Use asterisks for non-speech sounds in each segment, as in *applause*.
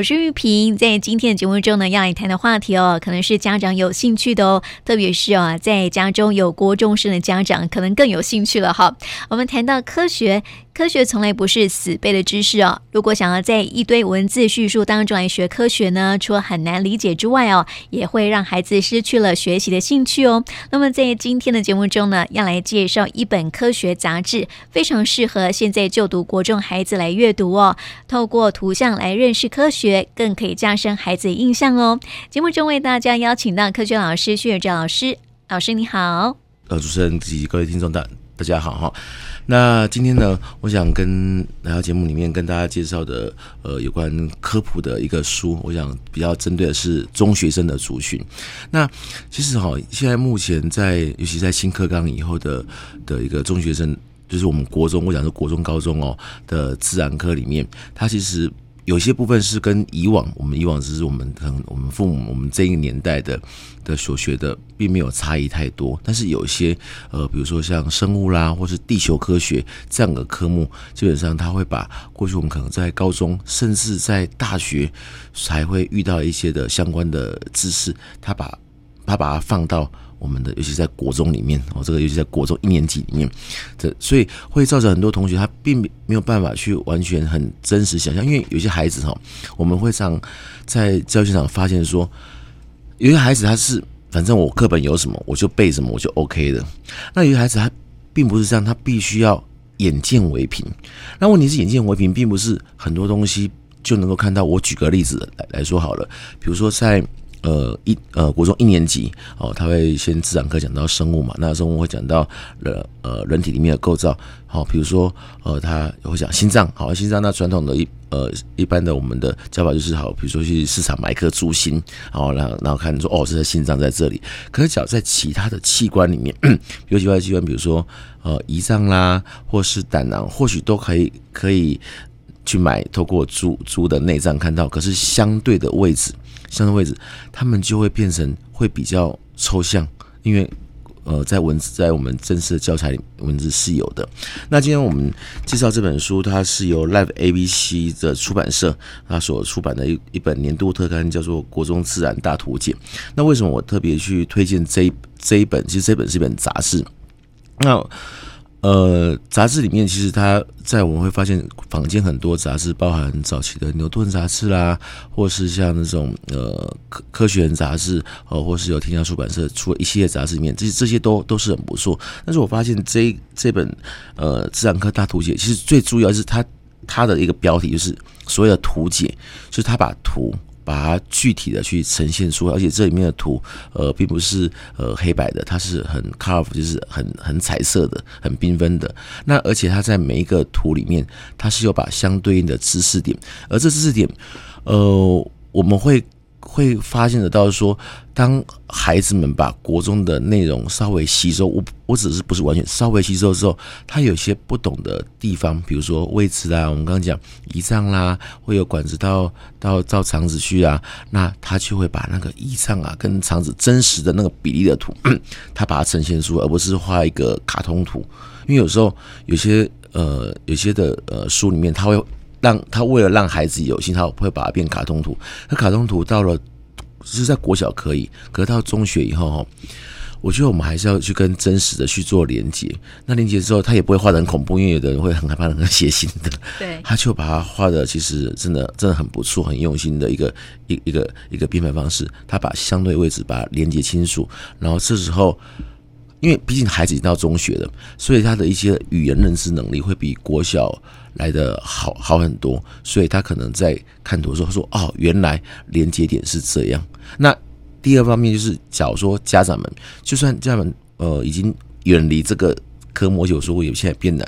我是玉萍，在今天的节目中呢，要来谈的话题哦，可能是家长有兴趣的哦，特别是啊，在家中有国中生的家长，可能更有兴趣了哈。我们谈到科学。科学从来不是死背的知识哦。如果想要在一堆文字叙述当中来学科学呢，除了很难理解之外哦，也会让孩子失去了学习的兴趣哦。那么在今天的节目中呢，要来介绍一本科学杂志，非常适合现在就读国中孩子来阅读哦。透过图像来认识科学，更可以加深孩子的印象哦。节目中为大家邀请到科学老师薛岳照老师，老师你好。呃，主持人及各位听众大大家好哈。那今天呢，我想跟来到节目里面跟大家介绍的，呃，有关科普的一个书，我想比较针对的是中学生的族群。那其实哈，现在目前在，尤其在新课纲以后的的一个中学生，就是我们国中，我讲是国中、高中哦的自然科里面，它其实。有些部分是跟以往我们以往只是我们可能我们父母我们这一个年代的的所学的并没有差异太多，但是有一些呃比如说像生物啦或是地球科学这样的科目，基本上他会把过去我们可能在高中甚至在大学才会遇到一些的相关的知识，他把他把它放到。我们的尤其在国中里面哦，这个尤其在国中一年级里面，这所以会造成很多同学他并没有办法去完全很真实想象，因为有些孩子哈，我们会常在教育现场发现说，有些孩子他是反正我课本有什么我就背什么我就 OK 的，那有些孩子他并不是这样，他必须要眼见为凭。那问题是眼见为凭，并不是很多东西就能够看到。我举个例子来来说好了，比如说在。呃，一呃，国中一年级哦，他会先自然课讲到生物嘛，那生物会讲到人呃人体里面的构造，好，比如说呃，他会讲心脏，好，心脏那传统的一呃一般的我们的教法就是好，比如说去市场买一颗猪心，然后然后然后看说哦，这是心脏在这里，可是只要在其他的器官里面，*clears throat* 比如其他器官，比如说呃胰脏啦，或是胆囊，或许都可以可以去买，透过猪猪的内脏看到，可是相对的位置。相对位置，他们就会变成会比较抽象，因为呃，在文字在我们正式的教材里文字是有的。那今天我们介绍这本书，它是由 Live ABC 的出版社它所出版的一一本年度特刊，叫做《国中自然大图解》。那为什么我特别去推荐这这一本？其实这本是一本杂志。那呃，杂志里面其实它在我们会发现坊间很多杂志，包含早期的牛顿杂志啦，或是像那种呃科科学人杂志，呃，或是有天下出版社出了一系列杂志里面，这些这些都都是很不错。但是我发现这这本呃自然科大图解，其实最主要是它它的一个标题就是所谓的图解，就是它把图。把它具体的去呈现出来，而且这里面的图，呃，并不是呃黑白的，它是很 colorful，就是很很彩色的，很缤纷的。那而且它在每一个图里面，它是有把相对应的知识点，而这知识点，呃，我们会。会发现得到说，当孩子们把国中的内容稍微吸收，我我只是不是完全稍微吸收之后，他有些不懂的地方，比如说位置啦，我们刚刚讲胰脏啦，会有管子到到到肠子去啊，那他就会把那个胰脏啊跟肠子真实的那个比例的图，*coughs* 他把它呈现出，而不是画一个卡通图，因为有时候有些呃有些的呃书里面他会。让他为了让孩子有心，他会把它变卡通图。那卡通图到了，是在国小可以，可是到中学以后哈，我觉得我们还是要去跟真实的去做连接。那连接之后，他也不会画的很恐怖，因为有的人会很害怕、很血腥的。对，他就把它画的其实真的真的很不错、很用心的一个一一个一个编排方式。他把相对位置把它连接清楚，然后这时候，因为毕竟孩子已经到中学了，所以他的一些语言认知能力会比国小。来的好好很多，所以他可能在看图的时候说：“哦，原来连接点是这样。”那第二方面就是，假如说家长们，就算家长们呃已经远离这个科目，有时候有些变难，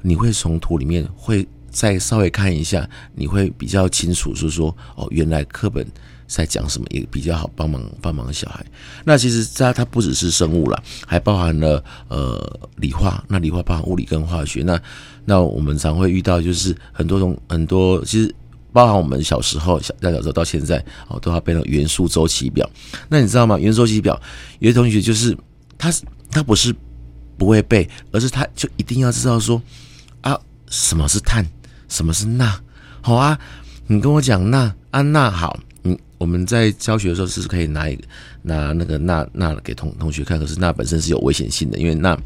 你会从图里面会再稍微看一下，你会比较清楚，是说哦，原来课本。在讲什么也比较好帮忙帮忙小孩。那其实它它不只是生物啦，还包含了呃理化。那理化包含物理跟化学。那那我们常会遇到就是很多种很多，其实包含我们小时候小在小时候到现在哦，都要背那个元素周期表。那你知道吗？元素周期表有些同学就是他他不是不会背，而是他就一定要知道说啊什么是碳，什么是钠，好啊。你跟我讲钠啊钠好，我们在教学的时候是可以拿一个拿那个钠钠给同同学看，可是钠本身是有危险性的，因为钠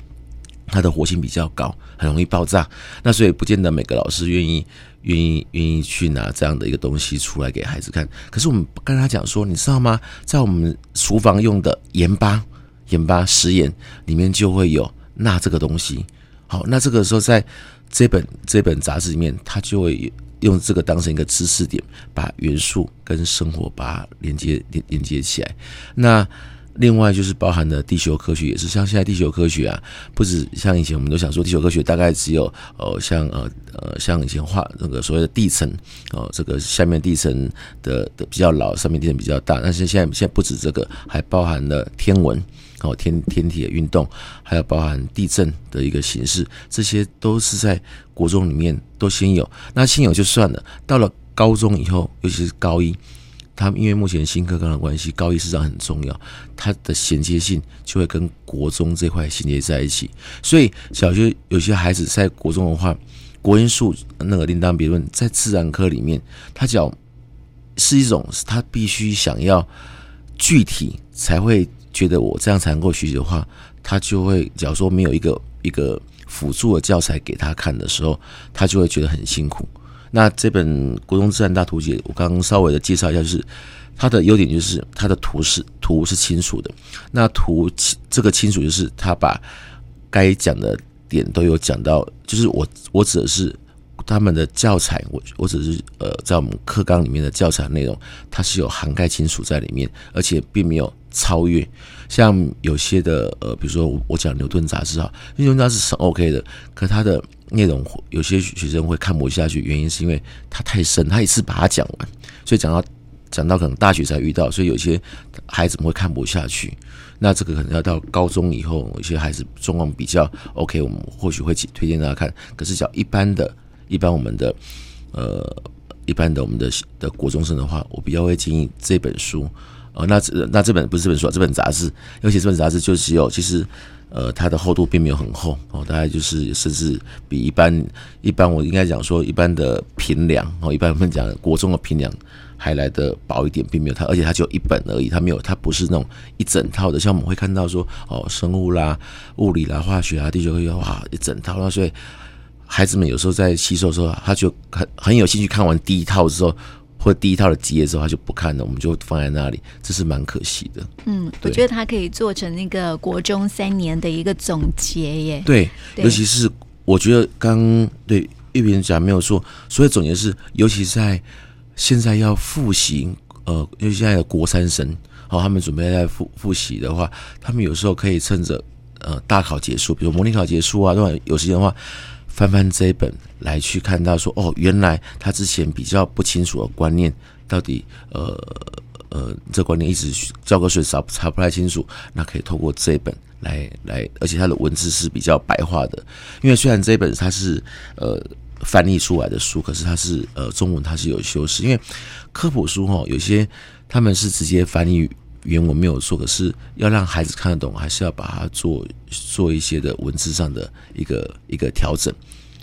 它的活性比较高，很容易爆炸。那所以不见得每个老师愿意愿意愿意去拿这样的一个东西出来给孩子看。可是我们跟他讲说，你知道吗？在我们厨房用的盐巴盐巴食盐里面就会有钠这个东西。好，那这个时候在这本这本杂志里面，它就会用这个当成一个知识点，把元素跟生活把它连接连连接起来。那另外就是包含的地球科学，也是像现在地球科学啊，不止像以前我们都想说地球科学大概只有呃像呃呃像以前画那个所谓的地层哦、呃，这个下面地层的的比较老，上面地层比较大。但是现在现在不止这个，还包含了天文。哦，天天体的运动，还有包含地震的一个形式，这些都是在国中里面都先有。那先有就算了，到了高中以后，尤其是高一，他因为目前新课纲的关系，高一实际上很重要，它的衔接性就会跟国中这块衔接在一起。所以小学有些孩子在国中的话，国英数那个另当别论，在自然科里面，他只要是一种他必须想要具体才会。觉得我这样才能够学习的话，他就会假如说没有一个一个辅助的教材给他看的时候，他就会觉得很辛苦。那这本《国中自然大图解》，我刚刚稍微的介绍一下，就是它的优点就是它的图是图是清楚的。那图这个清楚就是他把该讲的点都有讲到，就是我我指的是他们的教材，我我只是呃在我们课纲里面的教材内容，它是有涵盖清楚在里面，而且并没有。超越，像有些的呃，比如说我讲牛顿杂志哈，牛顿杂志是 OK 的，可它的内容有些学生会看不下去，原因是因为它太深，他一次把它讲完，所以讲到讲到可能大学才遇到，所以有些孩子们会看不下去。那这个可能要到高中以后，有些孩子状况比较 OK，我们或许会推荐大家看。可是讲一般的，一般我们的呃，一般的我们的的国中生的话，我比较会建议这本书。哦，那这那这本不是这本书，这本杂志，尤其这本杂志就只有，其实，呃，它的厚度并没有很厚哦，大概就是甚至比一般一般我应该讲说一般的平量哦，一般我们讲国中的平量还来的薄一点，并没有它，而且它只有一本而已，它没有，它不是那种一整套的，像我们会看到说哦，生物啦、物理啦、化学啊、地球科学哇一整套，那所以孩子们有时候在吸收的时候，他就很很有兴趣看完第一套之后。或第一套的集页之后，他就不看了，我们就放在那里，这是蛮可惜的。嗯，我觉得他可以做成那个国中三年的一个总结耶。对，对尤其是我觉得刚对玉萍讲没有错，所以总结是，尤其在现在要复习，呃，因为现在的国三生，好，他们准备在复复习的话，他们有时候可以趁着呃大考结束，比如模拟考结束啊，如果有时间的话。翻翻这一本来去看到说哦，原来他之前比较不清楚的观念，到底呃呃这观念一直教科书查查不太清楚，那可以透过这一本来来，而且它的文字是比较白话的。因为虽然这一本它是呃翻译出来的书，可是它是呃中文它是有修饰，因为科普书哈有些他们是直接翻译。原文没有错，可是要让孩子看得懂，还是要把它做做一些的文字上的一个一个调整。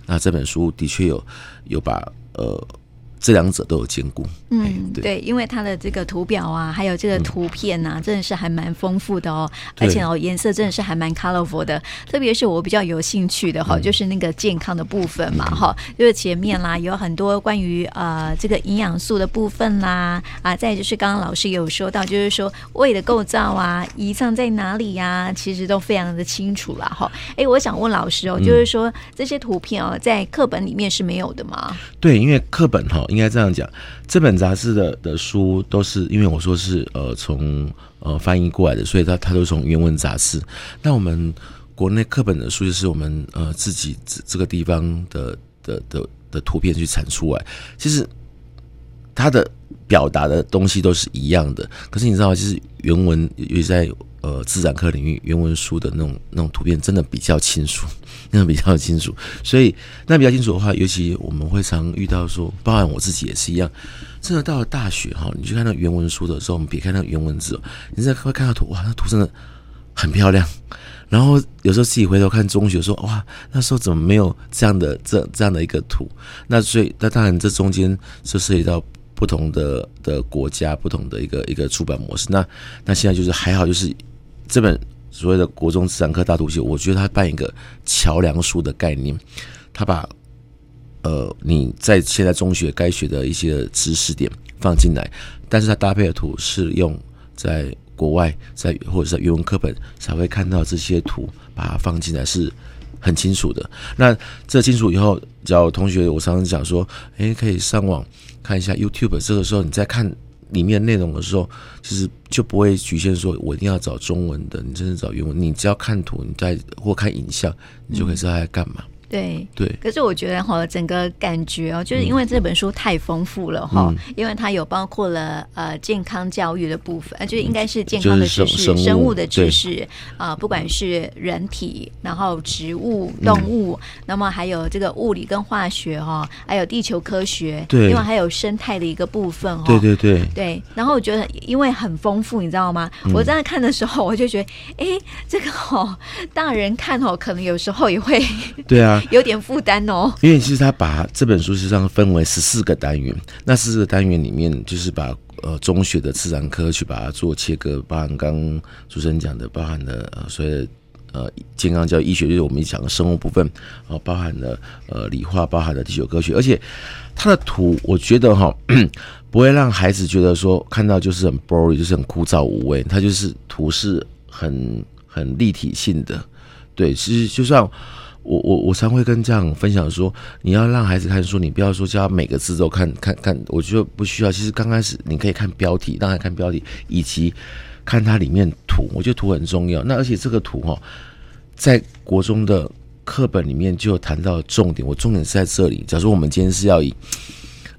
那这本书的确有有把呃。这两者都有兼顾，嗯，对，因为它的这个图表啊，还有这个图片呐、啊，真的是还蛮丰富的哦，而且哦，颜色真的是还蛮 colorful 的。特别是我比较有兴趣的哈，就是那个健康的部分嘛，哈，就是前面啦有很多关于呃这个营养素的部分啦，啊，再就是刚刚老师有说到，就是说胃的构造啊，胰脏在哪里呀，其实都非常的清楚啦，哈。哎，我想问老师哦，就是说这些图片哦，在课本里面是没有的吗？对，因为课本哈。应该这样讲，这本杂志的的书都是因为我说是呃从呃翻译过来的，所以它它都从原文杂志。那我们国内课本的书就是我们呃自己这这个地方的的的的图片去产出来，其实它的表达的东西都是一样的。可是你知道，就是原文尤其在呃自然科领域，原文书的那种那种图片真的比较清楚。*laughs* 那比较清楚，所以那比较清楚的话，尤其我们会常遇到说，包含我自己也是一样。真的到了大学哈，你去看那原文书的时候，我们别看那原文字，你再会看到图，哇，那图真的很漂亮。*laughs* 然后有时候自己回头看中学说，说哇，那时候怎么没有这样的这这样的一个图？那所以那当然这中间就涉及到不同的的国家，不同的一个一个出版模式。那那现在就是还好，就是这本所谓的国中自然科大图集，我觉得它办一个桥梁书的概念，它把呃你在现在中学该学的一些知识点放进来，但是它搭配的图是用在。国外在或者是在原文课本才会看到这些图，把它放进来是很清楚的。那这清楚以后，只要同学我常常讲说，诶，可以上网看一下 YouTube。这个时候你在看里面内容的时候，其实就不会局限说我一定要找中文的，你真的找原文，你只要看图，你在或看影像，你就可以知道他在干嘛。对。对，可是我觉得哈，整个感觉哦，就是因为这本书太丰富了哈，嗯、因为它有包括了呃健康教育的部分，呃，就应该是健康的知识、生、生物的知识啊、呃，不管是人体，然后植物、动物，嗯、那么还有这个物理跟化学哈，还有地球科学，对，另外还有生态的一个部分哈，对对对。对。然后我觉得因为很丰富，你知道吗？嗯、我在看的时候，我就觉得，哎，这个哦，大人看哦，可能有时候也会对啊。有点负担哦，因为其实他把这本书实际上分为十四个单元，那十四个单元里面就是把呃中学的自然科去把它做切割，包含刚刚主持人讲的，包含了呃所谓的呃健康教育医学，就是我们讲的生物部分，哦，包含了呃理化，包含了地球科学，而且它的图我觉得哈 *clears throat* 不会让孩子觉得说看到就是很 boring，就是很枯燥无味，它就是图是很很立体性的，对，其实就像。我我我常会跟家长分享说，你要让孩子看书，你不要说叫他每个字都看看看，我觉得不需要。其实刚开始你可以看标题，让他看标题，以及看它里面图，我觉得图很重要。那而且这个图哈，在国中的课本里面就谈到重点，我重点是在这里。假如我们今天是要以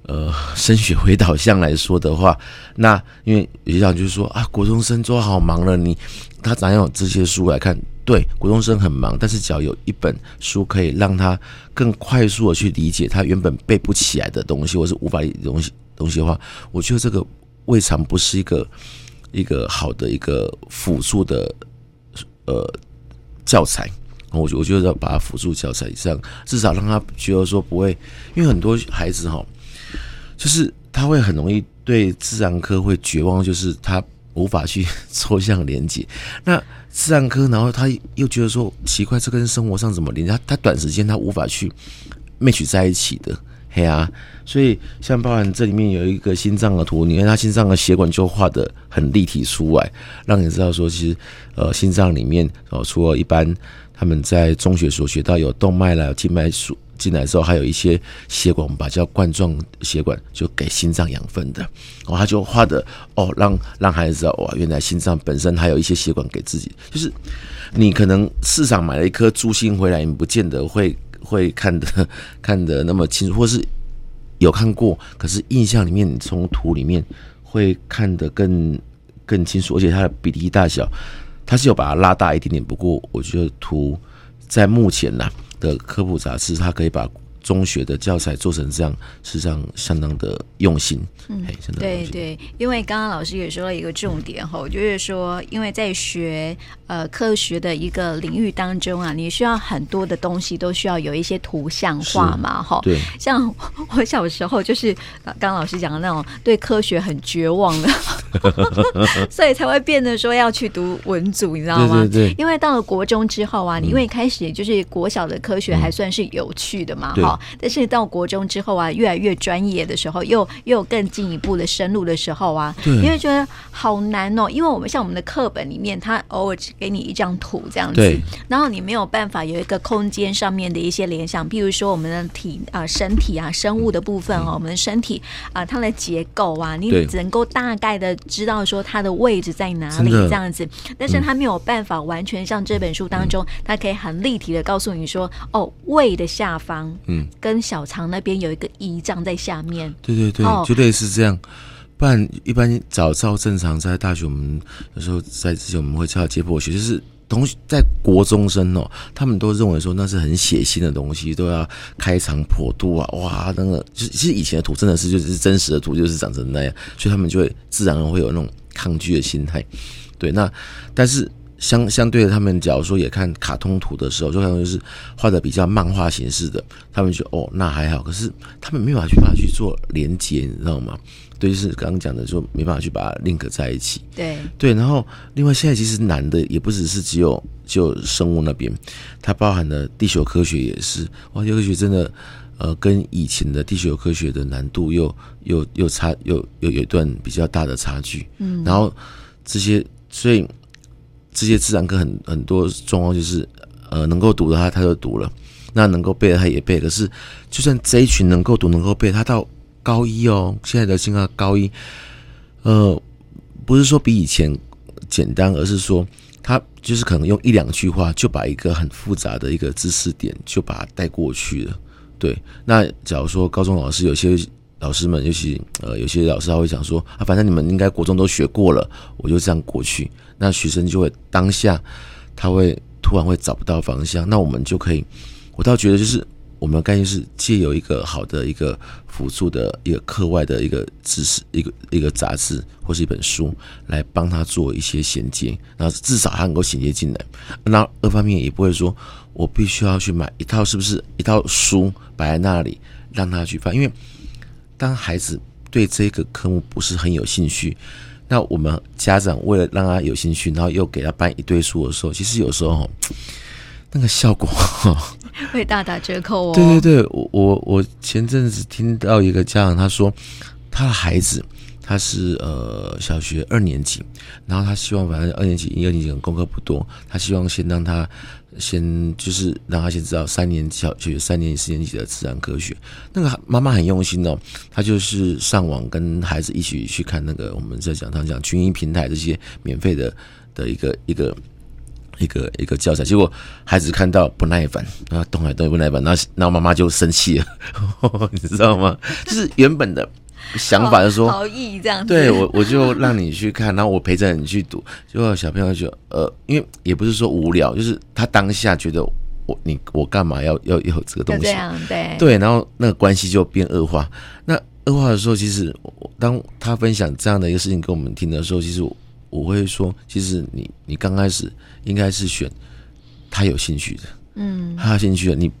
呃升学为导向来说的话，那因为有些家长就是说啊，国中生都好忙了，你他哪有这些书来看？对，国中生很忙，但是只要有一本书可以让他更快速的去理解他原本背不起来的东西，或是无法理东西东西的话，我觉得这个未尝不是一个一个好的一个辅助的呃教材。我我觉得要把它辅助教材这样，至少让他觉得说不会，因为很多孩子哈，就是他会很容易对自然科会绝望，就是他。无法去抽象连接，*laughs* 那自然科，然后他又觉得说奇怪，这跟生活上怎么连接？他他短时间他无法去 match 在一起的，嘿啊，所以像包含这里面有一个心脏的图，你看他心脏的血管就画得很立体出来，让你知道说其实呃心脏里面哦，除了一般他们在中学所学到有动脉啦、有静脉束。进来之后，还有一些血管，我们把叫冠状血管，就给心脏养分的。然哦，他就画的哦，让让孩子知道哇，原来心脏本身还有一些血管给自己。就是你可能市场买了一颗猪心回来，你不见得会会看得 *laughs* 看得那么清楚，或是有看过，可是印象里面，你从图里面会看得更更清楚，而且它的比例大小，它是有把它拉大一点点。不过我觉得图在目前呢。的科普杂志，它可以把中学的教材做成这样，实际上相当的用心。嗯，对对，因为刚刚老师也说了一个重点哈，嗯、就是说，因为在学呃科学的一个领域当中啊，你需要很多的东西都需要有一些图像化嘛，哈。对。像我小时候就是刚刚老师讲的那种对科学很绝望的，*laughs* 所以才会变得说要去读文组，你知道吗？对对对。因为到了国中之后啊，你因为开始就是国小的科学还算是有趣的嘛，哈、嗯。但是到国中之后啊，越来越专业的时候，又又更进一步的深入的时候啊，对，因为觉得好难哦，因为我们像我们的课本里面，它偶尔只给你一张图这样子，对，然后你没有办法有一个空间上面的一些联想，譬如说我们的体啊、呃、身体啊、生物的部分哦，嗯、我们的身体啊、呃，它的结构啊，你只能够大概的知道说它的位置在哪里这样子，但是它没有办法完全像这本书当中，嗯、它可以很立体的告诉你说，哦，胃的下方，嗯。跟小肠那边有一个胰脏在下面，对对对，就类似这样。不然一般早照正常在大学，我们有时候在之前我们会教解剖学，就是同学在国中生哦，他们都认为说那是很血腥的东西，都要开肠破肚啊，哇，那个就是其实以前的图真的是就是真实的图就是长成那样，所以他们就会自然而会有那种抗拒的心态。对，那但是相相对的，他们假如说也看卡通图的时候，就可能就是画的比较漫画形式的，他们就哦那还好，可是他们没有办法去把它去做连接，你知道吗？对，就是刚刚讲的，就没办法去把它 link 在一起。对对，然后另外现在其实难的也不只是只有就生物那边，它包含了地球科学也是。哇，地球科学真的呃跟以前的地球科学的难度又又又差又又有一段比较大的差距。嗯，然后这些所以这些自然科很很多状况就是呃能够读的他他就读了，那能够背的他也背。可是就算这一群能够读能够背，他到高一哦，现在的情况高一，呃，不是说比以前简单，而是说他就是可能用一两句话就把一个很复杂的一个知识点就把它带过去了。对，那假如说高中老师有些老师们，尤其呃有些老师他会想说啊，反正你们应该国中都学过了，我就这样过去，那学生就会当下他会突然会找不到方向，那我们就可以，我倒觉得就是。我们的概念是借由一个好的一个辅助的一个课外的一个知识，一个一个杂志或是一本书来帮他做一些衔接，然后至少他能够衔接进来。那二方面也不会说我必须要去买一套，是不是一套书摆在那里让他去翻？因为当孩子对这个科目不是很有兴趣，那我们家长为了让他有兴趣，然后又给他搬一堆书的时候，其实有时候 *tsk* 那个效果。*laughs* 会大打折扣哦。对对对，我我我前阵子听到一个家长他说，他的孩子他是呃小学二年级，然后他希望反正二年级一二年级功课不多，他希望先让他先就是让他先知道三年小学三年级四年级的自然科学。那个妈妈很用心哦，她就是上网跟孩子一起去看那个我们在讲堂讲群英平台这些免费的的一个一个。一个一个教材，结果孩子看到不耐烦，然后动来动去不耐烦，然后然后妈妈就生气了呵呵，*laughs* 你知道吗？就是原本的想法就说逃逸这样子，对我我就让你去看，然后我陪着你去读，结果小朋友就呃，因为也不是说无聊，就是他当下觉得我你我干嘛要要要这个东西，这样对对，然后那个关系就变恶化。那恶化的时候，其实当他分享这样的一个事情给我们听的时候，其实我。我会说，其实你你刚开始应该是选他有兴趣的，嗯，他有兴趣的。你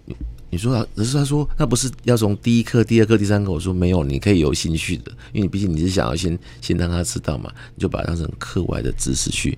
你说啊，可是他说那不是要从第一课、第二课、第三课。我说没有，你可以有兴趣的，因为你毕竟你是想要先先让他知道嘛，你就把它当成课外的知识去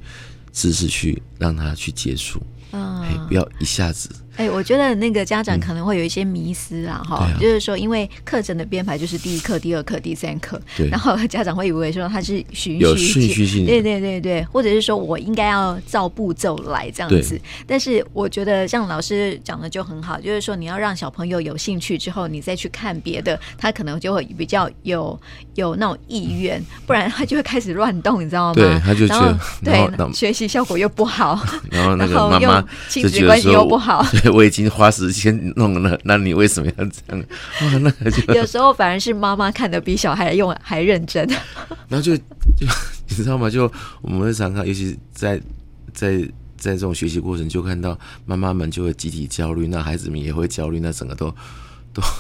知识去让他去接触，嗯，不要一下子。哎、欸，我觉得那个家长可能会有一些迷思啊，哈、嗯，就是说，因为课程的编排就是第一课、第二课、第三课，对，然后家长会以为说他是循序循序，对对对对，或者是说我应该要照步骤来这样子。但是我觉得像老师讲的就很好，就是说你要让小朋友有兴趣之后，你再去看别的，他可能就会比较有有那种意愿，不然他就会开始乱动，你知道吗？对，他就觉得对学习效果又不好，*laughs* 然后那个妈妈亲子关系又不好。*laughs* 我已经花时间弄了，那你为什么要这样？哇，那就有时候反而是妈妈看的比小孩用还认真。*laughs* 然后就就你知道吗？就我们会常常，尤其在在在这种学习过程，就看到妈妈们就会集体焦虑，那孩子们也会焦虑，那整个都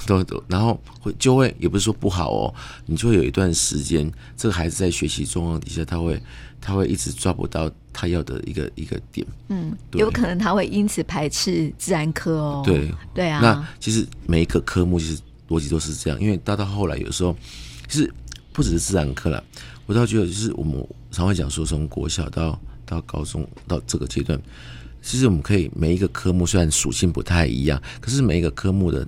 都都都，然后会就会也不是说不好哦，你就会有一段时间，这个孩子在学习状况底下，他会。他会一直抓不到他要的一个一个点，嗯，有可能他会因此排斥自然科哦。对，对啊。那其实每一个科目其实逻辑都是这样，因为到到后来有时候，其实不只是自然科了，我倒觉得就是我们常会讲说，从国小到到高中到这个阶段，其实我们可以每一个科目虽然属性不太一样，可是每一个科目的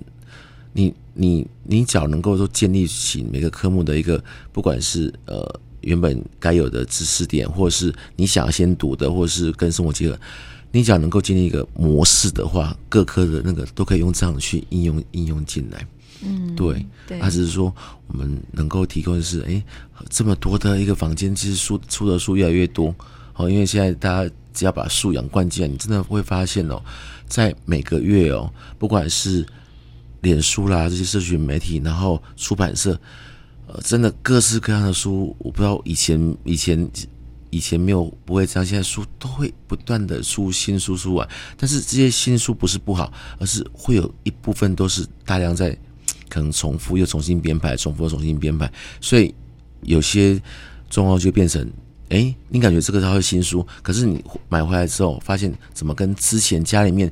你你你只要能够说建立起每个科目的一个，不管是呃。原本该有的知识点，或是你想要先读的，或是跟生活结合，你只要能够建立一个模式的话，各科的那个都可以用这样去应用应用进来。嗯，对，对，他只是说我们能够提供的是，哎，这么多的一个房间，其实书出的书越来越多。哦，因为现在大家只要把素养灌进来，你真的会发现哦，在每个月哦，不管是脸书啦这些社群媒体，然后出版社。呃，真的各式各样的书，我不知道以前以前以前没有不会这样，现在书都会不断的出新书出完。但是这些新书不是不好，而是会有一部分都是大量在可能重复又重新编排，重复又重新编排，所以有些状况就变成，哎，你感觉这个它是新书，可是你买回来之后，发现怎么跟之前家里面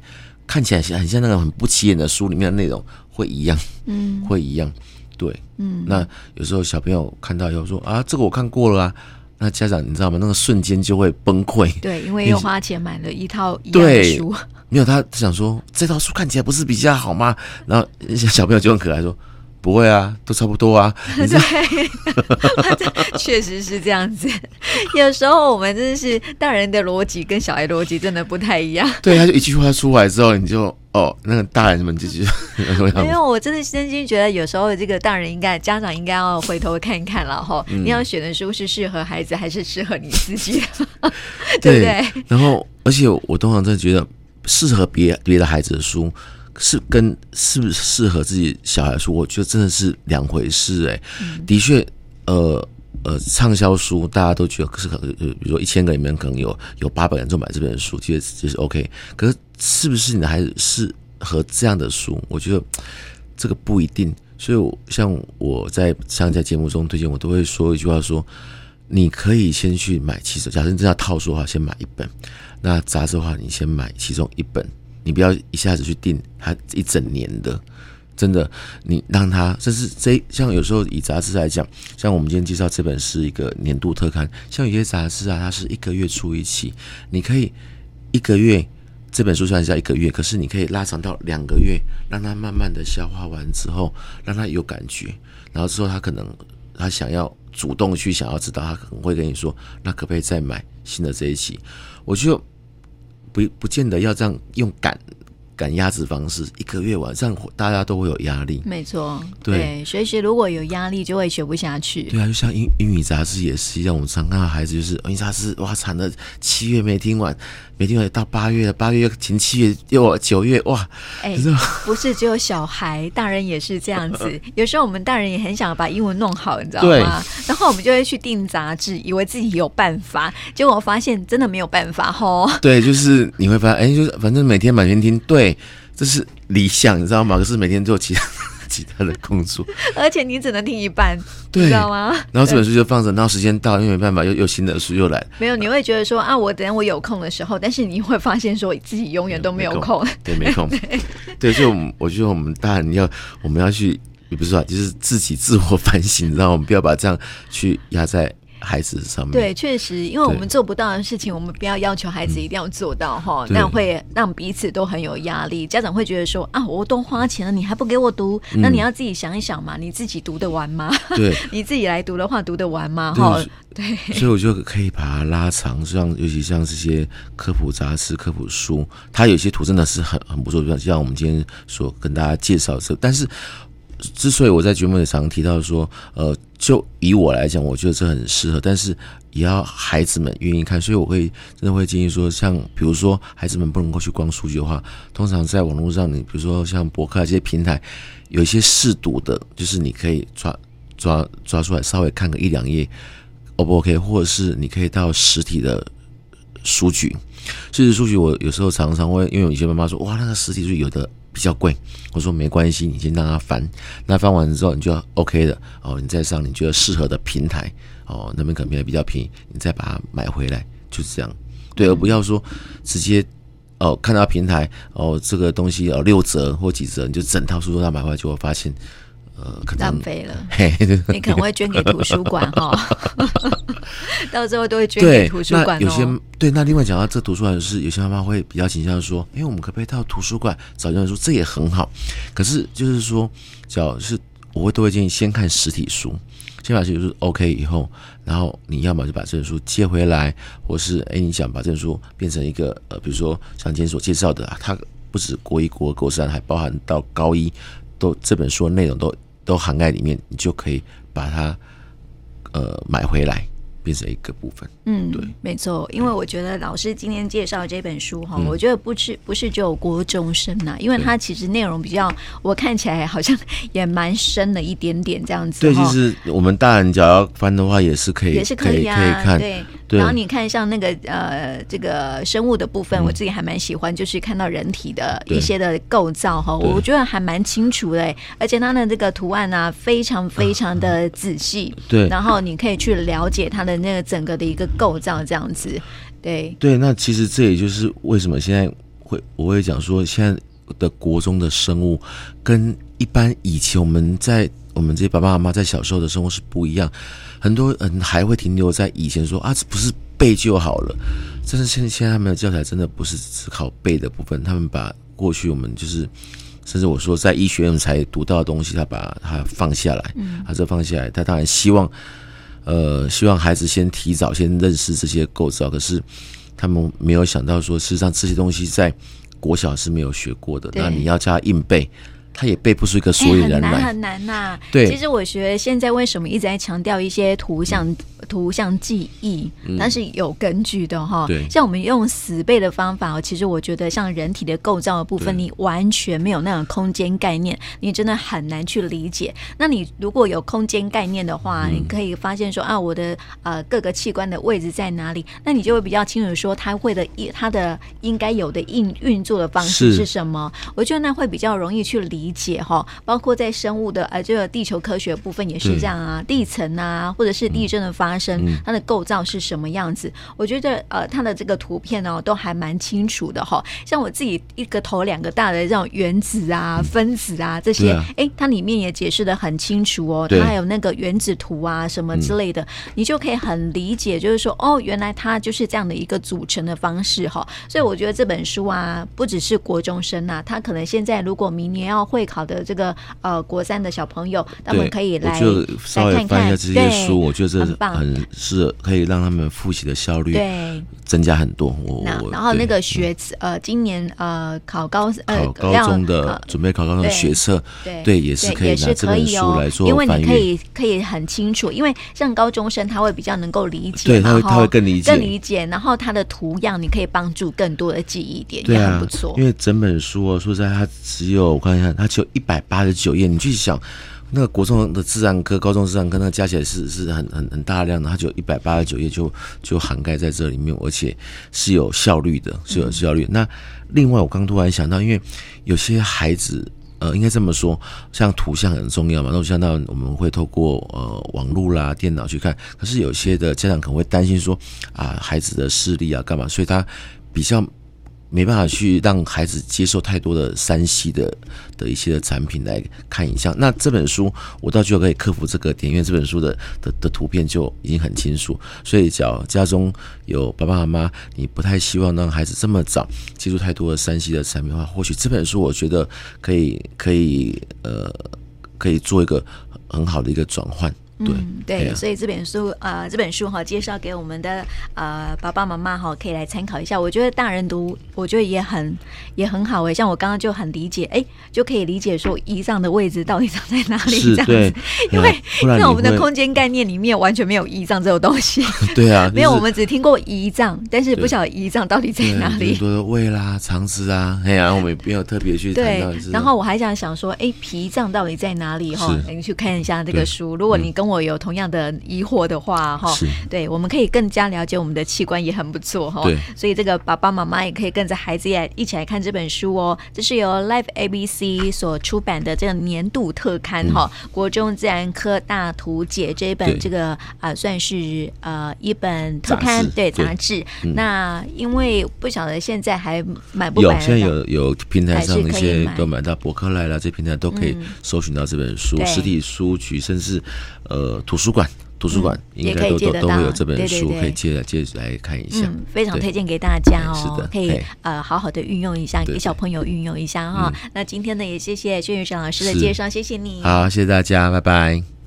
看起来很像那个很不起眼的书里面的内容会一样？嗯，会一样。对，嗯，那有时候小朋友看到以后说啊，这个我看过了啊，那家长你知道吗？那个瞬间就会崩溃。对，因为又花钱买了一套一样的书。没有，他想说这套书看起来不是比较好吗？然后小朋友就很可爱说。不会啊，都差不多啊。*laughs* 对，*laughs* 确实是这样子。*laughs* 有时候我们真的是大人的逻辑跟小孩逻辑真的不太一样。对，他就一句话出来之后，你就哦，那个大人们就觉得。没有，我真的真心觉得有时候这个大人应该家长应该要回头看一看了哈。嗯、你要选的书是适合孩子还是适合你自己的？对不对？然后，而且我通常真的觉得适合别别的孩子的书。是跟是不是适合自己小孩书，我觉得真的是两回事哎、欸。嗯、的确，呃呃，畅销书大家都觉得是可能，比如说一千个里面可能有有八百人就买这本书，其实就是 OK。可是是不是你的孩子适合这样的书？我觉得这个不一定。所以像我在上在节目中推荐，我都会说一句话说：说你可以先去买其中，假设你真要套书的话，先买一本；那杂志的话，你先买其中一本。你不要一下子去订他一整年的，真的，你让他这是这像有时候以杂志来讲，像我们今天介绍这本是一个年度特刊，像有些杂志啊，它是一个月出一期，你可以一个月这本书虽然是要一个月，可是你可以拉长到两个月，让他慢慢的消化完之后，让他有感觉，然后之后他可能他想要主动去想要知道，他可能会跟你说，那可不可以再买新的这一期？我就。不不见得要这样用赶赶鸭子方式，一个月完这样大家都会有压力。没错，对，学习如果有压力，就会学不下去。对啊，就像英英语杂志也是一样，我们常看到孩子就是英语杂志，哇，惨了，七月没听完。没听完到八月，八月前七月又九月，哇！哎、欸，不是只有小孩，大人也是这样子。*laughs* 有时候我们大人也很想把英文弄好，你知道吗？然后我们就会去订杂志，以为自己有办法，结果我发现真的没有办法吼。对，就是你会发现，哎、欸，就是反正每天满天听，对，这是理想，你知道吗？可是每天做其他。*laughs* 其他的工作，而且你只能听一半，对，知道吗？然后这本书就放着，然后时间到，因为没办法，又又新的书又来。没有，你会觉得说啊，我等我有空的时候，但是你会发现说自己永远都没有空，对，没空，*laughs* 对，所以我们我觉得我们大人要我们要去，也不是说，就是自己自我反省，然后我们不要把这样去压在。孩子上面对，确实，因为我们做不到的事情，我们不要要求孩子一定要做到哈，嗯、那会让彼此都很有压力。家长会觉得说啊，我都花钱了，你还不给我读，嗯、那你要自己想一想嘛，你自己读得完吗？对，*laughs* 你自己来读的话，读得完吗？哈，对，所以我就可以把它拉长，像尤其像这些科普杂志、科普书，它有些图真的是很很不错，就像我们今天所跟大家介绍的，但是。之所以我在节目里常提到说，呃，就以我来讲，我觉得这很适合，但是也要孩子们愿意看，所以我会真的会建议说，像比如说孩子们不能够去逛书局的话，通常在网络上，你比如说像博客这些平台，有一些试读的，就是你可以抓抓抓出来稍微看个一两页，O 不 OK？或者是你可以到实体的书局，实体书局我有时候常常会，因为有些妈妈说，哇，那个实体书有的。比较贵，我说没关系，你先让他翻，那翻完之后你就 OK 的。哦，你再上你觉得适合的平台。哦，那边可能比较便宜，你再把它买回来，就是这样，对，而不要说直接哦看到平台哦这个东西哦六折或几折，你就整套书都要买回来，就会发现。呃，浪费了，*laughs* 你可能会捐给图书馆哈，*laughs* *laughs* 到时候都会捐给图书馆。有些对，那另外讲到这图书馆是，有些妈妈会比较倾向说，哎，我们可不可以到图书馆找这本书？这也很好。可是就是说，只要是我会都会建议先看实体书，先把实体书 OK 以后，然后你要么就把这本书借回来，或是哎你想把这本书变成一个呃，比如说像今天所介绍的，它不止国一、国二、国三，还包含到高一，都这本书的内容都。都涵盖里面，你就可以把它呃买回来。变成一个部分，嗯，对，没错，因为我觉得老师今天介绍这本书哈，嗯、我觉得不是不是只有国中生呐，因为它其实内容比较，我看起来好像也蛮深的一点点这样子。对，其实我们大人只要翻的话，也是可以，也是可以啊，可以，可以看。对，对然后你看像那个呃这个生物的部分，我自己还蛮喜欢，就是看到人体的一些的构造哈，我觉得还蛮清楚的，而且它的这个图案呢，非常非常的仔细。对，然后你可以去了解它。的那个整个的一个构造这样子。对对，那其实这也就是为什么现在会我会讲说，现在的国中的生物跟一般以前我们在我们这些爸爸妈妈在小时候的生活是不一样，很多人还会停留在以前说啊，这不是背就好了。但是现现在他们的教材真的不是只考背的部分，他们把过去我们就是，甚至我说在医学院才读到的东西，他把它放下来，嗯，他这放下来，他当然希望。呃，希望孩子先提早先认识这些构造，可是他们没有想到说，事实上这些东西在国小是没有学过的。那你要叫他硬背。他也背不出一个所以然来，欸、很难很难呐、啊。对，其实我觉得现在为什么一直在强调一些图像、嗯、图像记忆，但是有根据的哈。对，像我们用死背的方法，其实我觉得像人体的构造的部分，你完全没有那种空间概念，你真的很难去理解。那你如果有空间概念的话，嗯、你可以发现说啊，我的呃各个器官的位置在哪里，那你就会比较清楚说它会的它的应该有的应运作的方式是什么。我觉得那会比较容易去理。理解哈，包括在生物的呃这个地球科学部分也是这样啊，地层啊，或者是地震的发生，嗯、它的构造是什么样子？我觉得呃它的这个图片呢、哦、都还蛮清楚的哈。像我自己一个头两个大的这种原子啊、分子啊这些，它里面也解释的很清楚哦。它还有那个原子图啊什么之类的，你就可以很理解，就是说哦，原来它就是这样的一个组成的方式哈。所以我觉得这本书啊，不只是国中生啊，他可能现在如果明年要会考的这个呃国三的小朋友，他们可以来就稍微翻一下这些书，我觉得很是可以让他们复习的效率对。增加很多。我然后那个学词呃，今年呃考高呃考高中的准备考高中的学测，对对也是可以拿这本书来做，因为你可以可以很清楚，因为像高中生他会比较能够理解，对他会他会更理解。更理解，然后他的图样你可以帮助更多的记忆点，也很不错。因为整本书哦，说实在，它只有我看一下，它只有一。一百八十九页，你去想，那个国中的自然科、高中自然科，那个加起来是是很很很大量的，它就一百八十九页就就涵盖在这里面，而且是有效率的，是有效率。嗯、那另外，我刚突然想到，因为有些孩子，呃，应该这么说，像图像很重要嘛，那我想到我们会透过呃网络啦、电脑去看，可是有些的家长可能会担心说，啊，孩子的视力啊，干嘛？所以他比较。没办法去让孩子接受太多的三 C 的的一些的产品来看影像。那这本书我倒觉得可以克服这个点，因为这本书的的的图片就已经很清楚。所以，只要家中有爸爸妈妈，你不太希望让孩子这么早接触太多的三 C 的产品的话，或许这本书我觉得可以可以呃可以做一个很好的一个转换。对嗯，对，啊、所以这本书呃，这本书哈，介绍给我们的呃爸爸妈妈哈，可以来参考一下。我觉得大人读，我觉得也很也很好诶。像我刚刚就很理解，哎，就可以理解说胰脏的位置到底长在哪里这样子，对因为在我们的空间概念里面完全没有胰脏这种东西。*laughs* 对啊，*laughs* 没有，我们只听过胰脏，但是不晓得胰脏到底在哪里。很多的胃啦、肠子啊，*laughs* 哎呀，我们没有特别去。对，然后我还想想说，哎，脾脏到底在哪里？哈，你去看一下这个书。如果你跟我有同样的疑惑的话，哈，对，我们可以更加了解我们的器官，也很不错，哈。对，所以这个爸爸妈妈也可以跟着孩子也一起来看这本书哦。这是由 Life ABC 所出版的这个年度特刊，哈，《国中自然科大图解》这一本，这个啊算是呃一本特刊，对杂志。那因为不晓得现在还买不买？有，现在有有平台上那些都买到博客来了，这平台都可以搜寻到这本书，实体书局甚至。呃，图书馆，图书馆应该都都都会有这本书，可以借来借来看一下。嗯，非常推荐给大家哦。是的，可以呃好好的运用一下，给小朋友运用一下哈。那今天呢，也谢谢薛院长老师的介绍，谢谢你。好，谢谢大家，拜拜。